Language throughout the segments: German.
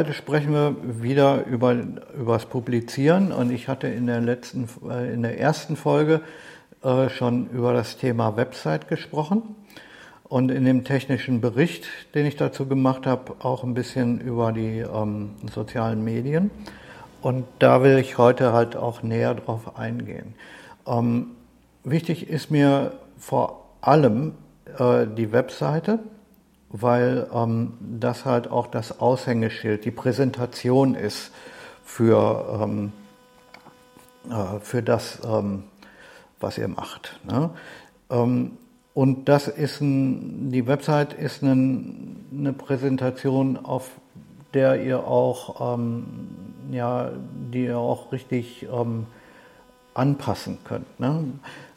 heute sprechen wir wieder über, über das Publizieren und ich hatte in der letzten, äh, in der ersten Folge äh, schon über das Thema Website gesprochen und in dem technischen Bericht, den ich dazu gemacht habe, auch ein bisschen über die ähm, sozialen Medien. Und da will ich heute halt auch näher drauf eingehen. Ähm, wichtig ist mir vor allem äh, die Webseite, weil ähm, das halt auch das Aushängeschild, die Präsentation ist für, ähm, äh, für das, ähm, was ihr macht. Ne? Ähm, und das ist ein, die Website ist ein, eine Präsentation, auf der ihr auch, ähm, ja, die ihr auch richtig ähm, anpassen könnt. Ne?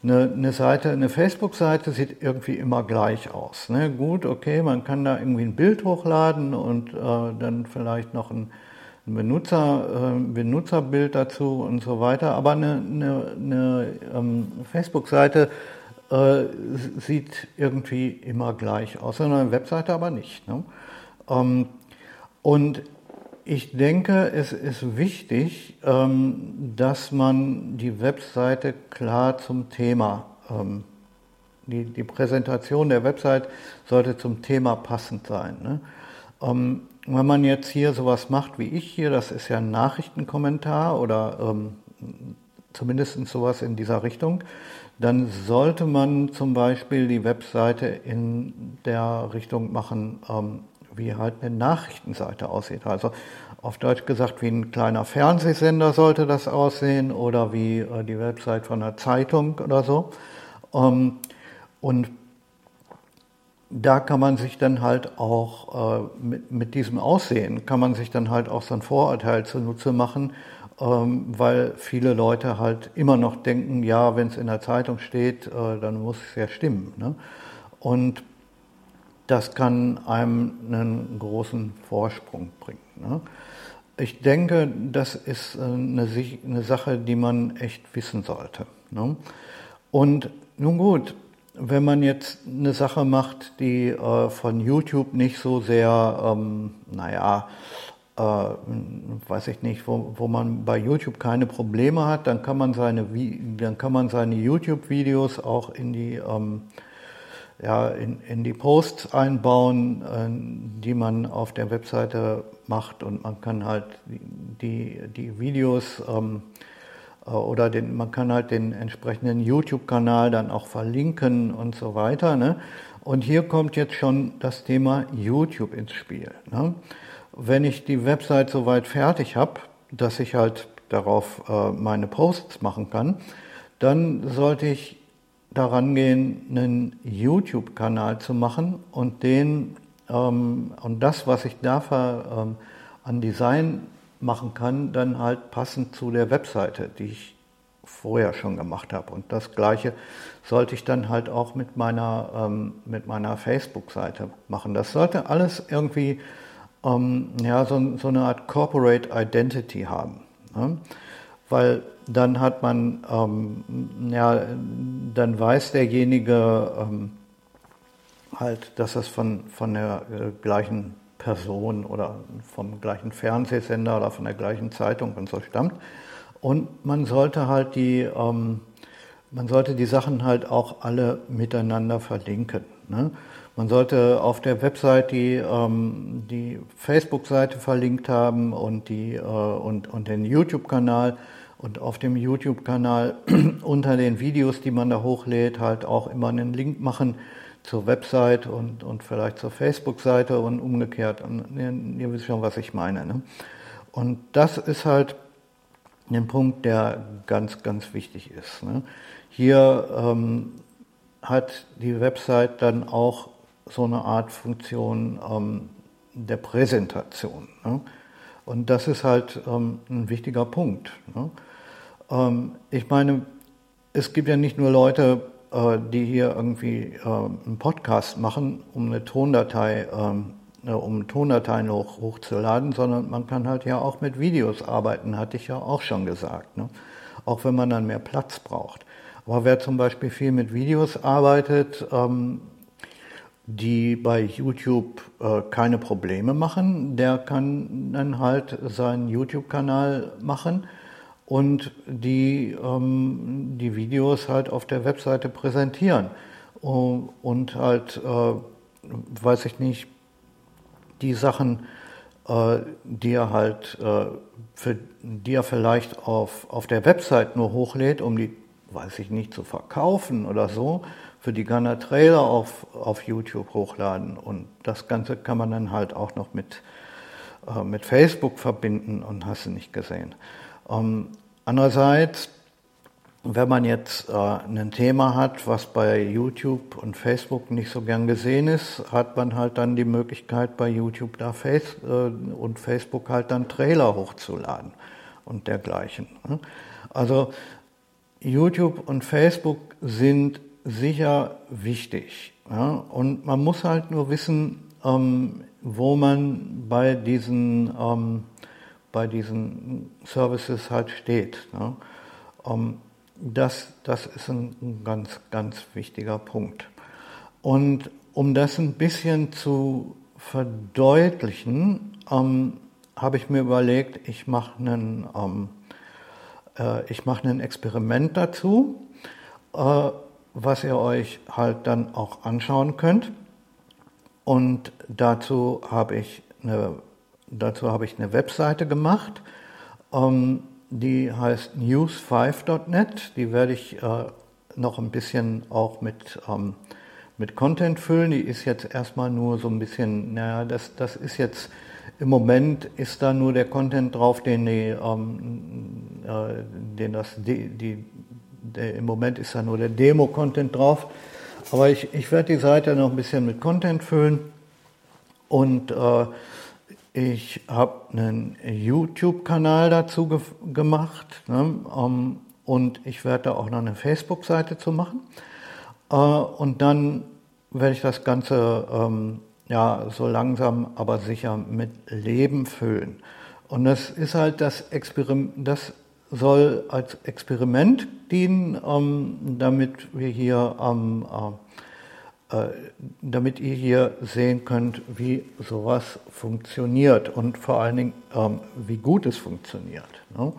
Eine, eine, Seite, eine Facebook-Seite sieht irgendwie immer gleich aus. Ne? Gut, okay, man kann da irgendwie ein Bild hochladen und äh, dann vielleicht noch ein, ein Benutzer, äh, Benutzerbild dazu und so weiter. Aber eine, eine, eine ähm, Facebook-Seite äh, sieht irgendwie immer gleich aus, eine Webseite aber nicht. Ne? Ähm, und ich denke, es ist wichtig, ähm, dass man die Webseite klar zum Thema, ähm, die, die Präsentation der Website sollte zum Thema passend sein. Ne? Ähm, wenn man jetzt hier sowas macht wie ich hier, das ist ja ein Nachrichtenkommentar oder ähm, zumindest sowas in dieser Richtung, dann sollte man zum Beispiel die Webseite in der Richtung machen, wie halt eine Nachrichtenseite aussieht. Also auf Deutsch gesagt, wie ein kleiner Fernsehsender sollte das aussehen oder wie äh, die Website von einer Zeitung oder so. Ähm, und da kann man sich dann halt auch äh, mit, mit diesem Aussehen, kann man sich dann halt auch so ein Vorurteil zunutze machen, ähm, weil viele Leute halt immer noch denken, ja, wenn es in der Zeitung steht, äh, dann muss es ja stimmen. Ne? Und das kann einem einen großen Vorsprung bringen. Ne? Ich denke, das ist äh, eine, Sache, die man echt wissen sollte. Ne? Und nun gut, wenn man jetzt eine Sache macht, die äh, von YouTube nicht so sehr, ähm, naja, äh, weiß ich nicht, wo, wo man bei YouTube keine Probleme hat, dann kann man seine, dann kann man seine YouTube-Videos auch in die ähm, ja, in, in die Posts einbauen, die man auf der Webseite macht und man kann halt die, die Videos ähm, äh, oder den, man kann halt den entsprechenden YouTube-Kanal dann auch verlinken und so weiter. Ne? Und hier kommt jetzt schon das Thema YouTube ins Spiel. Ne? Wenn ich die Website soweit fertig habe, dass ich halt darauf äh, meine Posts machen kann, dann sollte ich daran gehen, einen YouTube-Kanal zu machen und den und das, was ich da ähm, an Design machen kann, dann halt passend zu der Webseite, die ich vorher schon gemacht habe. Und das Gleiche sollte ich dann halt auch mit meiner, ähm, meiner Facebook-Seite machen. Das sollte alles irgendwie ähm, ja, so, so, eine Art Corporate Identity haben. Ne? Weil dann hat man, ähm, ja, dann weiß derjenige ähm, halt, dass es von, von der äh, gleichen Person oder vom gleichen Fernsehsender oder von der gleichen Zeitung und so stammt. Und man sollte halt die, ähm, man sollte die Sachen halt auch alle miteinander verlinken. Ne? Man sollte auf der Website die, ähm, die Facebook-Seite verlinkt haben und, die, äh, und, und den YouTube-Kanal und auf dem YouTube-Kanal unter den Videos, die man da hochlädt, halt auch immer einen Link machen zur Website und, und vielleicht zur Facebook-Seite und umgekehrt. Und ihr, ihr, wisst schon, was ich meine. Ne? Und das ist halt ein Punkt, der ganz, ganz wichtig ist. Ne? Hier ähm, hat die Website dann auch so eine Art Funktion ähm, der Präsentation. Ne? Und das ist halt ähm, ein wichtiger Punkt. Ne? Ähm, ich meine, es gibt ja nicht nur Leute, die hier irgendwie äh, einen Podcast machen, um eine Tondatei, ähm, äh, um Tondateien hoch, hochzuladen, sondern man kann halt ja auch mit Videos arbeiten, hatte ich ja auch schon gesagt. Ne? Auch wenn man dann mehr Platz braucht. Aber wer zum Beispiel viel mit Videos arbeitet, ähm, die bei YouTube äh, keine Probleme machen, der kann dann halt seinen YouTube-Kanal machen und die, ähm, die Videos halt auf der Webseite präsentieren. Und halt, äh, weiß ich nicht, die Sachen, äh, die er halt, äh, für, die er vielleicht auf, auf der Website nur hochlädt, um die, weiß ich nicht, zu verkaufen oder so, für die kann er Trailer auf, auf YouTube hochladen. Und das Ganze kann man dann halt auch noch mit, äh, mit Facebook verbinden und hast du nicht gesehen. Ähm, andererseits, wenn man jetzt äh, ein Thema hat, was bei YouTube und Facebook nicht so gern gesehen ist, hat man halt dann die Möglichkeit, bei YouTube da Face, äh, und Facebook halt dann Trailer hochzuladen und dergleichen. Ne? Also YouTube und Facebook sind sicher wichtig. Ja? Und man muss halt nur wissen, ähm, wo man bei diesen, ähm, bei diesen Services halt steht. Ne? Ähm, das, das ist ein ganz, ganz wichtiger Punkt. Und um das ein bisschen zu verdeutlichen, ähm, habe ich mir überlegt, ich mache einen, ähm, äh, ich ein Experiment dazu. Äh, was ihr euch halt dann auch anschauen könnt. Und dazu habe ich eine, dazu habe ich eine Webseite gemacht, ähm, die heißt news5.net. Die werde ich äh, noch ein bisschen auch mit, ähm, mit Content füllen. Die ist jetzt erstmal nur so ein bisschen, naja, das, das ist jetzt im Moment ist da nur der Content drauf, den, die, ähm, äh, den das, die, die der, im Moment ist da nur der Demo-Content drauf. Aber ich, ich werde die Seite noch ein bisschen mit Content füllen. Und äh, ich habe einen YouTube-Kanal dazu ge gemacht. Ne? Um, und ich werde da auch noch eine Facebook-Seite zu machen. Äh, und dann werde ich das Ganze ähm, ja, so langsam, aber sicher mit Leben füllen. Und das ist halt das Experiment, das soll als Experiment dienen, ähm, damit wir hier ähm, äh, damit ihr hier sehen könnt, wie sowas funktioniert und vor allen Dingen, ähm, wie gut es funktioniert. Ne?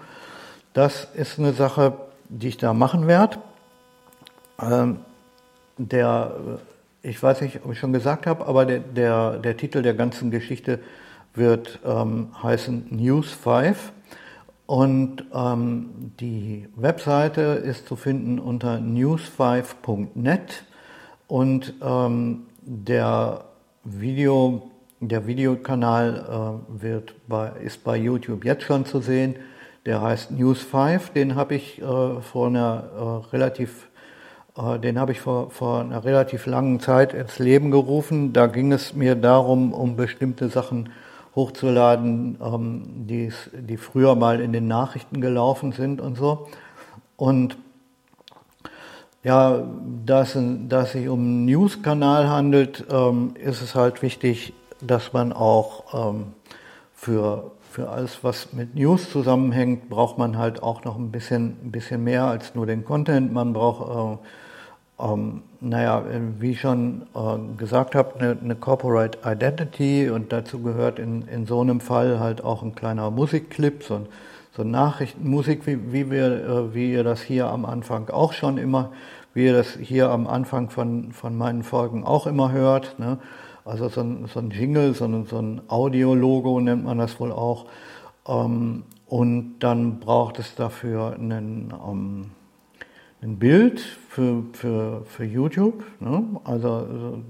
Das ist eine Sache, die ich da machen werde. Ähm, der, ich weiß nicht, ob ich schon gesagt habe, aber der, der, der Titel der ganzen Geschichte wird ähm, heißen News 5 und ähm, die Webseite ist zu finden unter news5.net und ähm, der Video, der Videokanal äh, wird bei, ist bei YouTube jetzt schon zu sehen. Der heißt News5, den habe ich äh, vor einer äh, relativ äh, den habe ich vor, vor einer relativ langen Zeit ins Leben gerufen. Da ging es mir darum, um bestimmte Sachen hochzuladen, ähm, die, die früher mal in den Nachrichten gelaufen sind und so. Und ja, da es, sich um einen News-Kanal handelt, ähm, ist es halt wichtig, dass man auch ähm, für, für alles, was mit News zusammenhängt, braucht man halt auch noch ein bisschen, ein bisschen mehr als nur den Content. Man braucht äh, ähm, naja, wie ich schon äh, gesagt habe, eine, eine, Corporate Identity und dazu gehört in, in so einem Fall halt auch ein kleiner Musikclip, so, ein, so Nachrichtenmusik, wie, wie, wir, äh, wie ihr das hier am Anfang auch schon immer, wie ihr das hier am Anfang von, von meinen Folgen auch immer hört. Ne? Also so ein, so ein Jingle, so ein, so ein Audiologo nennt man das wohl auch. Ähm, und dann braucht es dafür einen, ähm, ein Bild für, für, für YouTube, ne? also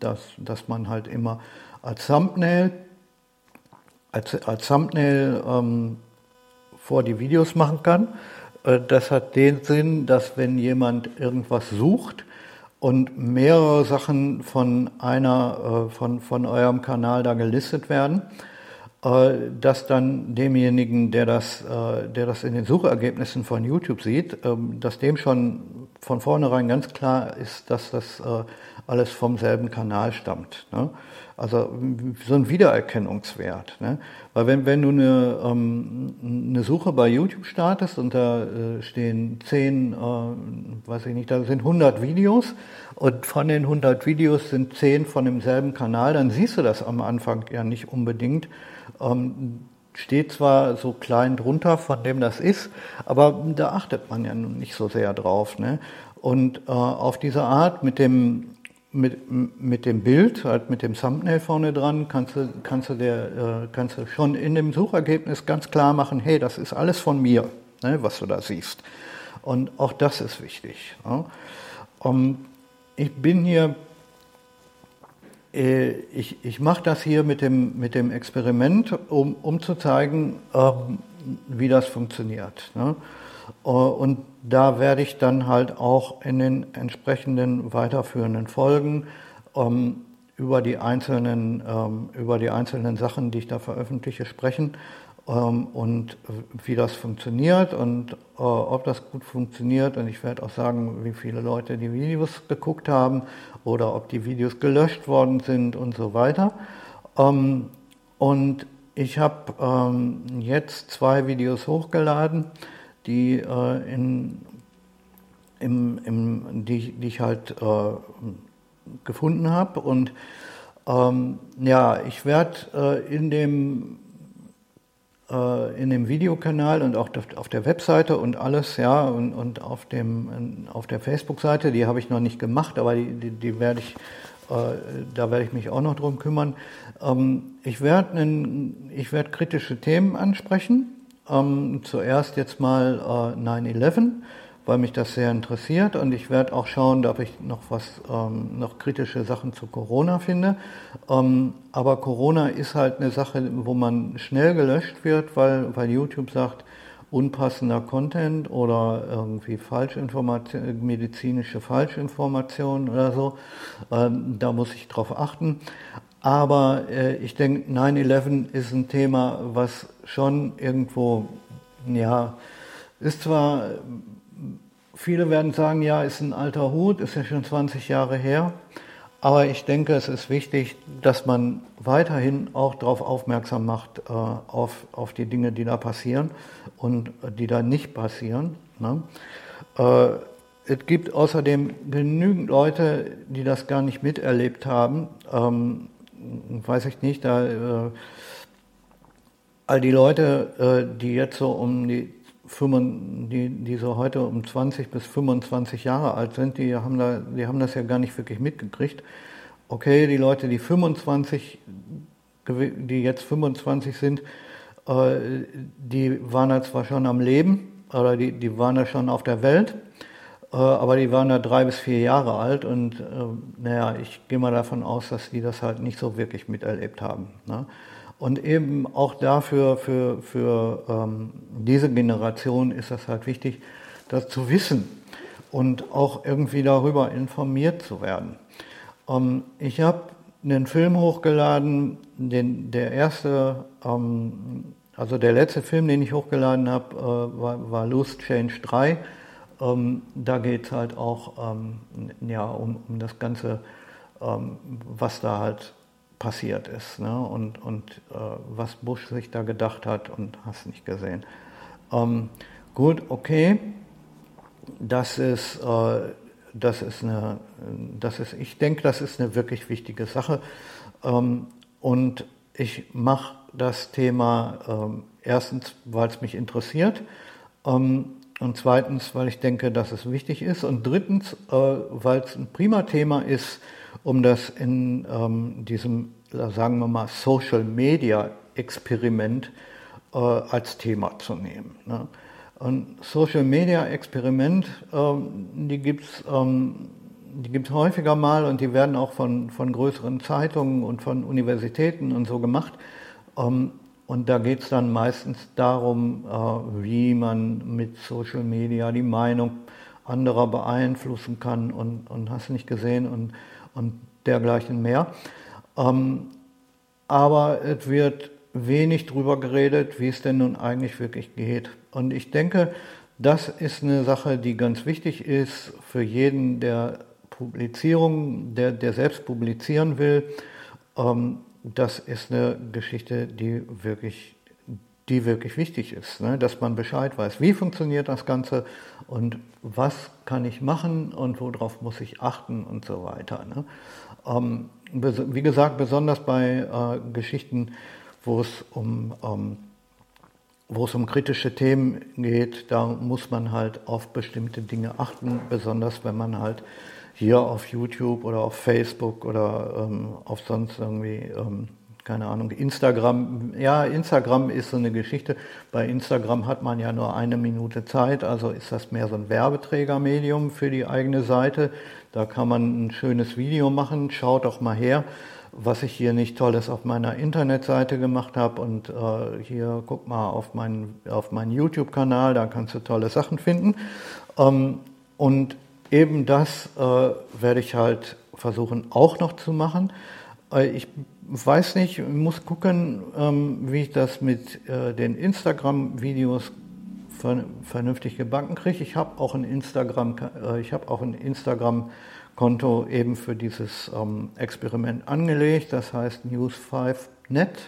dass, dass man halt immer als Thumbnail, als, als Thumbnail ähm, vor die Videos machen kann. Äh, das hat den Sinn, dass wenn jemand irgendwas sucht und mehrere Sachen von einer, äh, von, von eurem Kanal da gelistet werden, äh, dass dann demjenigen, der das, der das in den Suchergebnissen von YouTube sieht, ähm, dass dem schon von vornherein ganz klar ist, dass das äh, alles vom selben Kanal stammt. Ne? Also so ein Wiedererkennungswert. Ne? Weil wenn, wenn du eine, ähm, eine Suche bei YouTube startest und da äh, stehen zehn, äh, weiß ich nicht, da sind 100 Videos und von den 100 Videos sind zehn von demselben Kanal, dann siehst du das am Anfang ja nicht unbedingt. Ähm, steht zwar so klein drunter, von dem das ist, aber da achtet man ja nun nicht so sehr drauf. Ne? Und äh, auf diese Art mit dem mit, mit dem Bild, halt mit dem Thumbnail vorne dran, kannst du, kannst, du der, äh, kannst du schon in dem Suchergebnis ganz klar machen, hey, das ist alles von mir, ne, was du da siehst. Und auch das ist wichtig. Ja. Um, ähm, ich bin hier, ich, ich mache das hier mit dem, mit dem Experiment, um, um zu zeigen, ähm, wie das funktioniert. Ne. Äh, und da werde ich dann halt auch in den entsprechenden weiterführenden Folgen ähm, über, die einzelnen, ähm, über die einzelnen Sachen, die ich da veröffentliche, sprechen und wie das funktioniert und äh, ob das gut funktioniert. Und ich werde auch sagen, wie viele Leute die Videos geguckt haben oder ob die Videos gelöscht worden sind und so weiter. Ähm, und ich habe ähm, jetzt zwei Videos hochgeladen die, äh, in, im, im, die, die ich halt äh, gefunden habe. Und ähm, ja, ich werde äh, in dem äh, in dem Videokanal und auch auf der Webseite und alles, ja, und, und auf, dem, auf der Facebook-Seite, die habe ich noch nicht gemacht, aber die, die, die werde ich, äh, da werde ich mich auch noch drum kümmern. Ähm, ich werde werd kritische Themen ansprechen, ähm, zuerst jetzt mal äh, 9-11, weil mich das sehr interessiert und ich werde auch schauen, ob ich noch was, ähm, noch kritische Sachen zu Corona finde. Ähm, aber Corona ist halt eine Sache, wo man schnell gelöscht wird, weil, weil YouTube sagt, unpassender Content oder irgendwie Falschinformation, medizinische Falschinformationen oder so. Ähm, da muss ich drauf achten. Aber äh, ich denke, 9-11 ist ein Thema, was schon irgendwo, ja, ist zwar, viele werden sagen, ja, ist ein alter Hut, ist ja schon 20 Jahre her. Aber ich denke, es ist wichtig, dass man weiterhin auch darauf aufmerksam macht, äh, auf, auf die Dinge, die da passieren und die da nicht passieren. Ne? Äh, es gibt außerdem genügend Leute, die das gar nicht miterlebt haben. Ähm, weiß ich nicht, da äh, all die Leute, äh, die jetzt so um die, 5, die, die so heute um 20 bis 25 Jahre alt sind, die haben, da, die haben das ja gar nicht wirklich mitgekriegt. Okay, die Leute, die 25, die jetzt 25 sind, äh, die waren da zwar schon am Leben, oder die, die waren da schon auf der Welt, äh, aber die waren da drei bis vier Jahre alt und äh, naja, ich gehe mal davon aus, dass die das halt nicht so wirklich miterlebt haben. Ne? Und eben auch dafür, für, für ähm, diese Generation ist das halt wichtig, das zu wissen und auch irgendwie darüber informiert zu werden. Ähm, ich habe einen Film hochgeladen, den, der erste, ähm, also der letzte Film, den ich hochgeladen habe, äh, war, war Loose Change 3 ähm, da geht es halt auch ähm, ja, um, um, das Ganze, ähm, was da halt passiert ist ne? und, und äh, was Bush sich da gedacht hat und hast nicht gesehen. Ähm, gut, okay, das ist, äh, das ist eine, das ist, ich denke, das ist eine wirklich wichtige Sache ähm, und ich mache das Thema ähm, erstens, weil es mich interessiert. Ähm, und zweitens, weil ich denke, dass es wichtig ist. Und drittens, äh, weil es ein prima Thema ist, um das in ähm, diesem, sagen wir mal, Social Media Experiment äh, als Thema zu nehmen. Ne? Und Social Media Experiment, ähm, die gibt es ähm, die gibt's häufiger mal und die werden auch von, von größeren Zeitungen und von Universitäten und so gemacht. Ähm, und da geht es dann meistens darum, äh, wie man mit Social Media die Meinung anderer beeinflussen kann und, und hast nicht gesehen und, und dergleichen mehr. Ähm, aber es wird wenig darüber geredet, wie es denn nun eigentlich wirklich geht. Und ich denke, Das ist eine Sache, die ganz wichtig ist für jeden, der Publizierung, der, der selbst publizieren will. Ähm, das ist eine Geschichte, die wirklich, die wirklich wichtig ist, ne? dass man Bescheid weiß, wie funktioniert das Ganze und was kann ich machen und worauf muss ich achten und so weiter. Ne? Ähm, wie gesagt, besonders bei äh, Geschichten, wo es um ähm, wo es um kritische Themen geht, da muss man halt auf bestimmte Dinge achten, besonders wenn man halt hier auf YouTube oder auf Facebook oder ähm, auf sonst irgendwie, ähm, keine Ahnung, Instagram. Ja, Instagram ist so eine Geschichte. Bei Instagram hat man ja nur eine Minute Zeit, also ist das mehr so ein Werbeträgermedium für die eigene Seite. Da kann man ein schönes Video machen, schaut doch mal her was ich hier nicht Tolles auf meiner Internetseite gemacht habe. Und äh, hier guck mal auf meinen, auf meinen YouTube-Kanal, da kannst du tolle Sachen finden. Ähm, und eben das äh, werde ich halt versuchen auch noch zu machen. Äh, ich weiß nicht, muss gucken, ähm, wie ich das mit äh, den Instagram-Videos vernünftig gebacken kriege. Ich habe auch ein Instagram, äh, ich habe auch ein Instagram Konto eben für dieses ähm, Experiment angelegt, das heißt News5net,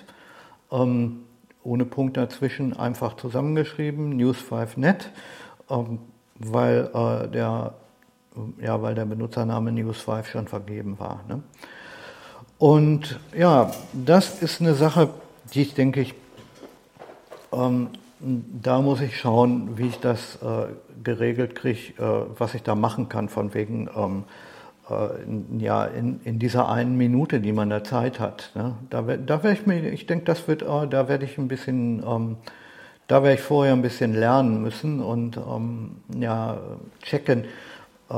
ähm, ohne Punkt dazwischen, einfach zusammengeschrieben, News5net, ähm, weil, äh, der, ja, weil der Benutzername News5 schon vergeben war. Ne? Und ja, das ist eine Sache, die ich denke ich, ähm, da muss ich schauen, wie ich das äh, geregelt kriege, äh, was ich da machen kann, von wegen ähm, äh, ja, in, in dieser einen Minute, die man da Zeit hat. Ne? Da, da werde ich mir, ich denke, das wird, äh, da werde ich ein bisschen, ähm, da werde ich vorher ein bisschen lernen müssen und ähm, ja, checken, äh,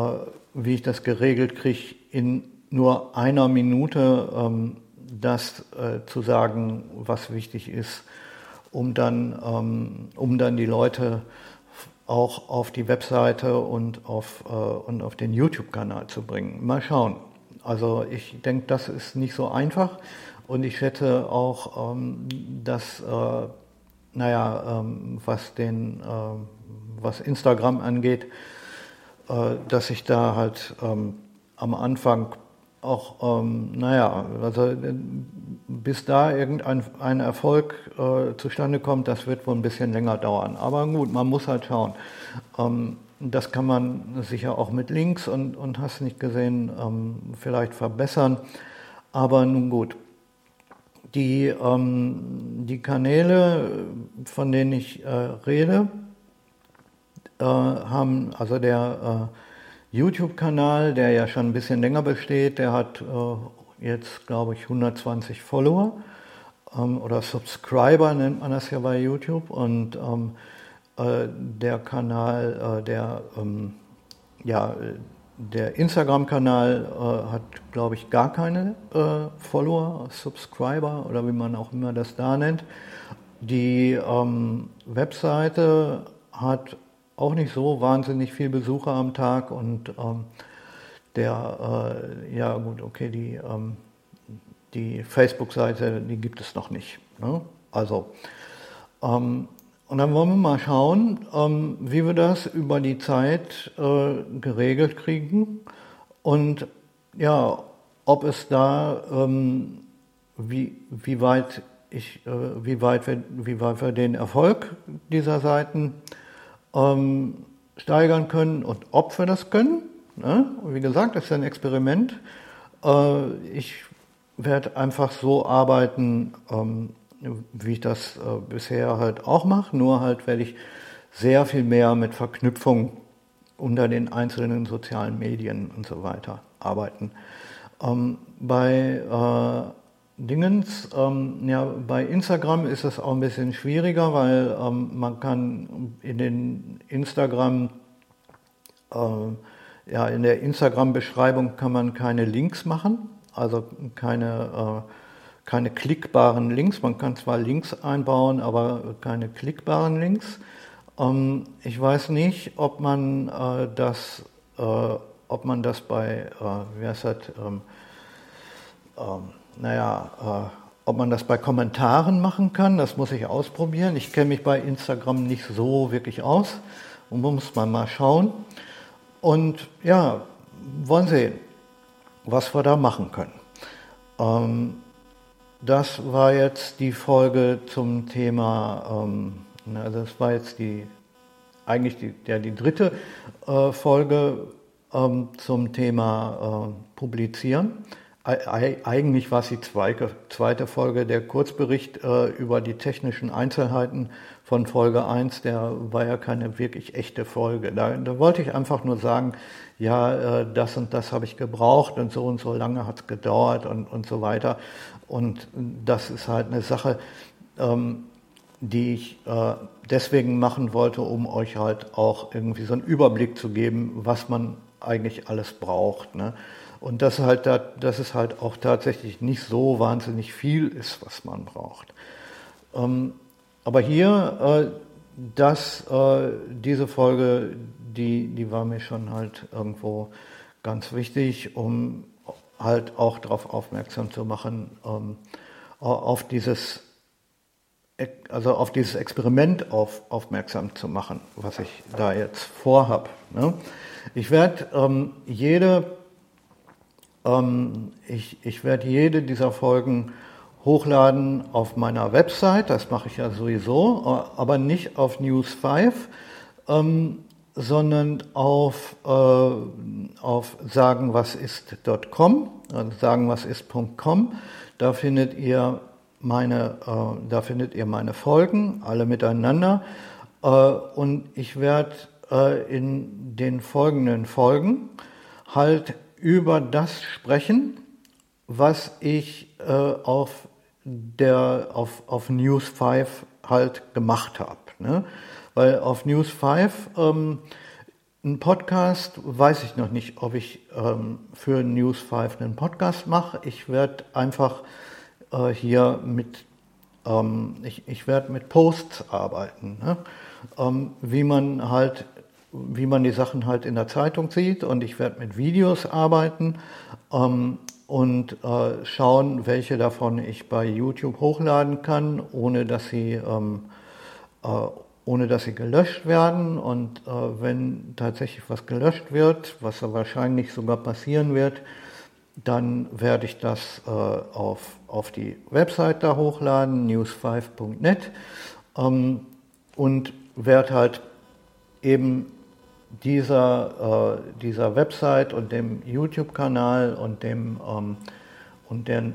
wie ich das geregelt kriege, in nur einer Minute ähm, das äh, zu sagen, was wichtig ist, um dann, ähm, um dann die Leute auch auf die Webseite und auf, äh, und auf den YouTube-Kanal zu bringen. Mal schauen. Also ich denke, das ist nicht so einfach und ich schätze auch, ähm, dass, äh, naja, ähm, was, den, äh, was Instagram angeht, äh, dass ich da halt ähm, am Anfang auch, ähm, naja, also bis da irgendein ein Erfolg äh, zustande kommt, das wird wohl ein bisschen länger dauern. Aber gut, man muss halt schauen. Ähm, das kann man sicher auch mit Links und, und hast nicht gesehen, ähm, vielleicht verbessern. Aber nun gut. Die, ähm, die Kanäle, von denen ich äh, rede, äh, haben, also der äh, YouTube-Kanal, der ja schon ein bisschen länger besteht, der hat äh, jetzt, glaube ich, 120 Follower ähm, oder Subscriber nennt man das ja bei YouTube. Und ähm, äh, der Kanal, äh, der, ähm, ja, der Instagram-Kanal äh, hat, glaube ich, gar keine äh, Follower, Subscriber oder wie man auch immer das da nennt. Die ähm, Webseite hat auch nicht so wahnsinnig viel Besucher am Tag und ähm, der, äh, ja gut, okay, die, ähm, die Facebook-Seite, die gibt es noch nicht. Ne? Also, ähm, und dann wollen wir mal schauen, ähm, wie wir das über die Zeit äh, geregelt kriegen und ja, ob es da, ähm, wie, wie weit ich, äh, wie weit wir, wie weit wir den Erfolg dieser Seiten ähm, steigern können und ob wir das können. Ne? Und wie gesagt, das ist ein Experiment. Äh, ich werde einfach so arbeiten, ähm, wie ich das äh, bisher halt auch mache, nur halt werde ich sehr viel mehr mit Verknüpfung unter den einzelnen sozialen Medien und so weiter arbeiten. Ähm, bei äh, Dingens, ähm, ja, bei Instagram ist es auch ein bisschen schwieriger, weil ähm, man kann in den Instagram, äh, ja, in der Instagram-Beschreibung kann man keine Links machen, also keine, äh, keine klickbaren Links. Man kann zwar Links einbauen, aber keine klickbaren Links. Ähm, ich weiß nicht, ob man äh, das, äh, ob man das bei, äh, wie heißt das, ähm, ähm, naja, äh, ob man das bei Kommentaren machen kann, das muss ich ausprobieren. Ich kenne mich bei Instagram nicht so wirklich aus. und muss man mal schauen. Und ja, wollen sehen, was wir da machen können. Ähm, das war jetzt die Folge zum Thema, ähm, also das war jetzt die eigentlich die, ja, die dritte äh, Folge ähm, zum Thema äh, Publizieren. Eigentlich war es die zweite, zweite Folge, der Kurzbericht äh, über die technischen Einzelheiten von Folge 1, der war ja keine wirklich echte Folge. Da, da wollte ich einfach nur sagen, ja, äh, das und das habe ich gebraucht und so und so lange hat es gedauert und, und so weiter. Und das ist halt eine Sache, ähm, die ich äh, deswegen machen wollte, um euch halt auch irgendwie so einen Überblick zu geben, was man eigentlich alles braucht. Ne? Und dass halt, da, dass es halt auch tatsächlich nicht so wahnsinnig viel ist, was man braucht. Ähm, aber hier, äh, das, äh, diese Folge, die, die war mir schon halt irgendwo ganz wichtig, um halt auch darauf aufmerksam zu machen, ähm, auf dieses also auf dieses Experiment auf, aufmerksam zu machen, was ich da jetzt vorhab. Ne? Ich werde ähm, jede, ähm, ich, ich werde jede dieser Folgen hochladen auf meiner Website, das mache ich ja sowieso, aber nicht auf News 5, ähm, sondern auf, äh, auf sagenwasist.com, also sagenwasist.com. Da findet ihr meine, äh, da findet ihr meine Folgen, alle miteinander. Äh, und ich werde äh, in den folgenden Folgen halt über das sprechen, was ich äh, auf, der, auf, auf News 5 halt gemacht habe. Ne? Weil auf News 5 ähm, ein Podcast, weiß ich noch nicht, ob ich ähm, für News 5 einen Podcast mache. Ich werde einfach äh, hier mit, ähm, ich, ich werde mit Posts arbeiten, ne? ähm, wie man halt, wie man die Sachen halt in der Zeitung sieht und ich werde mit Videos arbeiten ähm, und äh, schauen, welche davon ich bei YouTube hochladen kann, ohne dass sie ähm, äh, ohne dass sie gelöscht werden. Und äh, wenn tatsächlich was gelöscht wird, was wahrscheinlich sogar passieren wird, dann werde ich das äh, auf, auf die Website da hochladen, news5.net, ähm, und werde halt eben dieser, äh, dieser Website und dem YouTube-Kanal und dem ähm, und der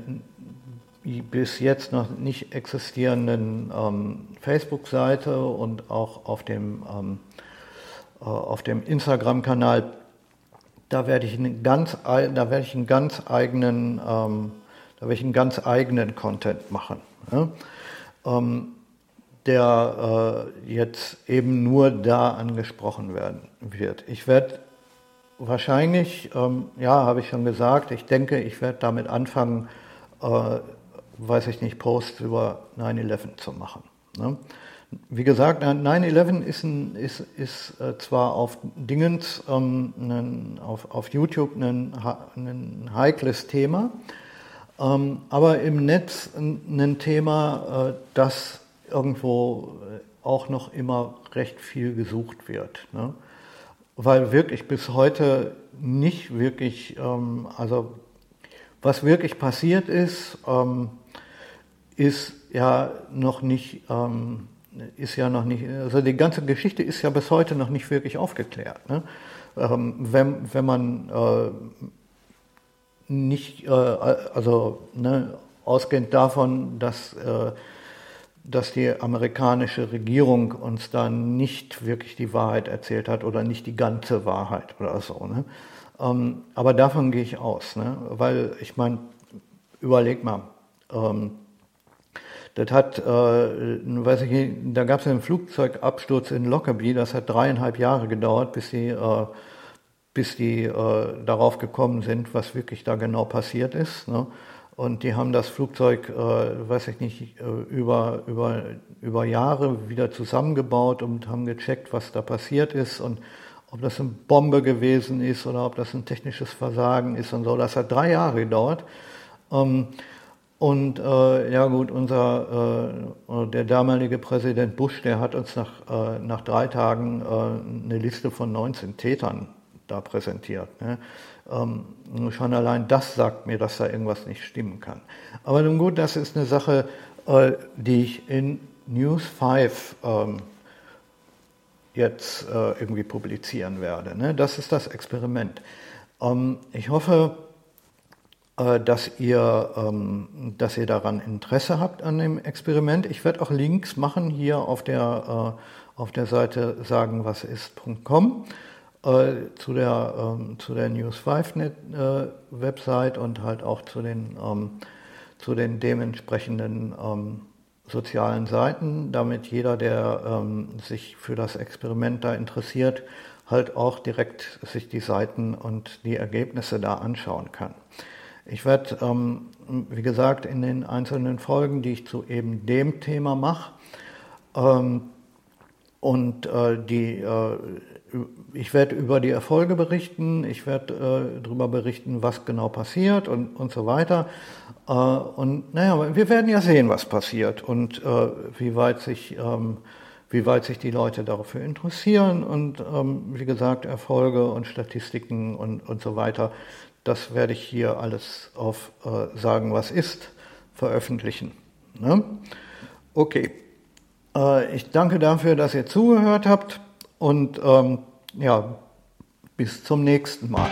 bis jetzt noch nicht existierenden ähm, Facebook-Seite und auch auf dem, ähm, äh, dem Instagram-Kanal da werde ich einen ganz, da werde ich einen ganz eigenen, ähm, da werde ich einen ganz eigenen Content machen, ja? Der äh, jetzt eben nur da angesprochen werden wird. Ich werde wahrscheinlich, ähm, ja, habe ich schon gesagt, ich denke, ich werde damit anfangen, äh, weiß ich nicht, Posts über 9-11 zu machen. Ne? Wie gesagt, 9-11 ist, ein, ist, ist äh, zwar auf Dingens, ähm, ein, auf, auf YouTube ein, ein heikles Thema, ähm, aber im Netz ein, ein Thema, äh, das irgendwo äh, auch noch immer recht viel gesucht wird. Ne? Weil wirklich bis heute nicht wirklich, ähm, also was wirklich passiert ist, ähm, ist ja noch nicht ähm, ist ja noch nicht, also die ganze Geschichte ist ja bis heute noch nicht wirklich aufgeklärt. Ne? Ähm, wenn, wenn man äh, nicht, äh, also ne, ausgehend davon, dass, äh, dass die amerikanische Regierung uns da nicht wirklich die Wahrheit erzählt hat oder nicht die ganze Wahrheit oder so. Ne? Ähm, aber davon gehe ich aus, ne? weil ich meine, überleg mal, ähm, das hat, äh, weiß ich, da gab es einen Flugzeugabsturz in Lockerbie, das hat dreieinhalb Jahre gedauert, bis die, äh, bis die äh, darauf gekommen sind, was wirklich da genau passiert ist. Ne? Und die haben das Flugzeug, äh, weiß ich nicht, äh, über, über, über Jahre wieder zusammengebaut und haben gecheckt, was da passiert ist und ob das eine Bombe gewesen ist oder ob das ein technisches Versagen ist und so. Das hat drei Jahre gedauert. Ähm, Und äh, ja gut, unser äh, der damalige Präsident Bush, der hat uns nach, äh, nach drei Tagen äh, eine Liste von 19 Tätern da präsentiert. Ne? Ähm, schon allein das sagt mir, dass da irgendwas nicht stimmen kann. Aber nun gut, das ist eine Sache, äh, die ich in News 5 ähm, jetzt äh, irgendwie publizieren werde. Ne? Das ist das Experiment. Ähm, ich hoffe, äh, dass ihr, ähm, dass ihr daran Interesse habt an dem Experiment. Ich werde auch Links machen hier auf der, äh, auf der Seite sagen, was ist.com äh, zu der, ähm, zu der News 5 Net, Website und halt auch zu den, zu den dementsprechenden sozialen Seiten, damit jeder, der sich für das Experiment da interessiert, halt auch direkt sich die Seiten und die Ergebnisse da anschauen kann. Ich werde, ähm, wie gesagt, in den einzelnen Folgen, die ich zu eben dem Thema mache, ähm, und äh, die, äh, ich werde über die Erfolge berichten, ich werde äh, darüber berichten, was genau passiert und, und so weiter. Äh, und naja, wir werden ja sehen, was passiert und äh, wie weit sich ähm, wie weit sich die Leute dafür interessieren und ähm, wie gesagt Erfolge und Statistiken und, und so weiter. Das werde ich hier alles auf äh, Sagen, was ist, veröffentlichen. Ne? Okay. Äh, ich danke dafür, dass ihr zugehört habt und ähm, ja, bis zum nächsten Mal.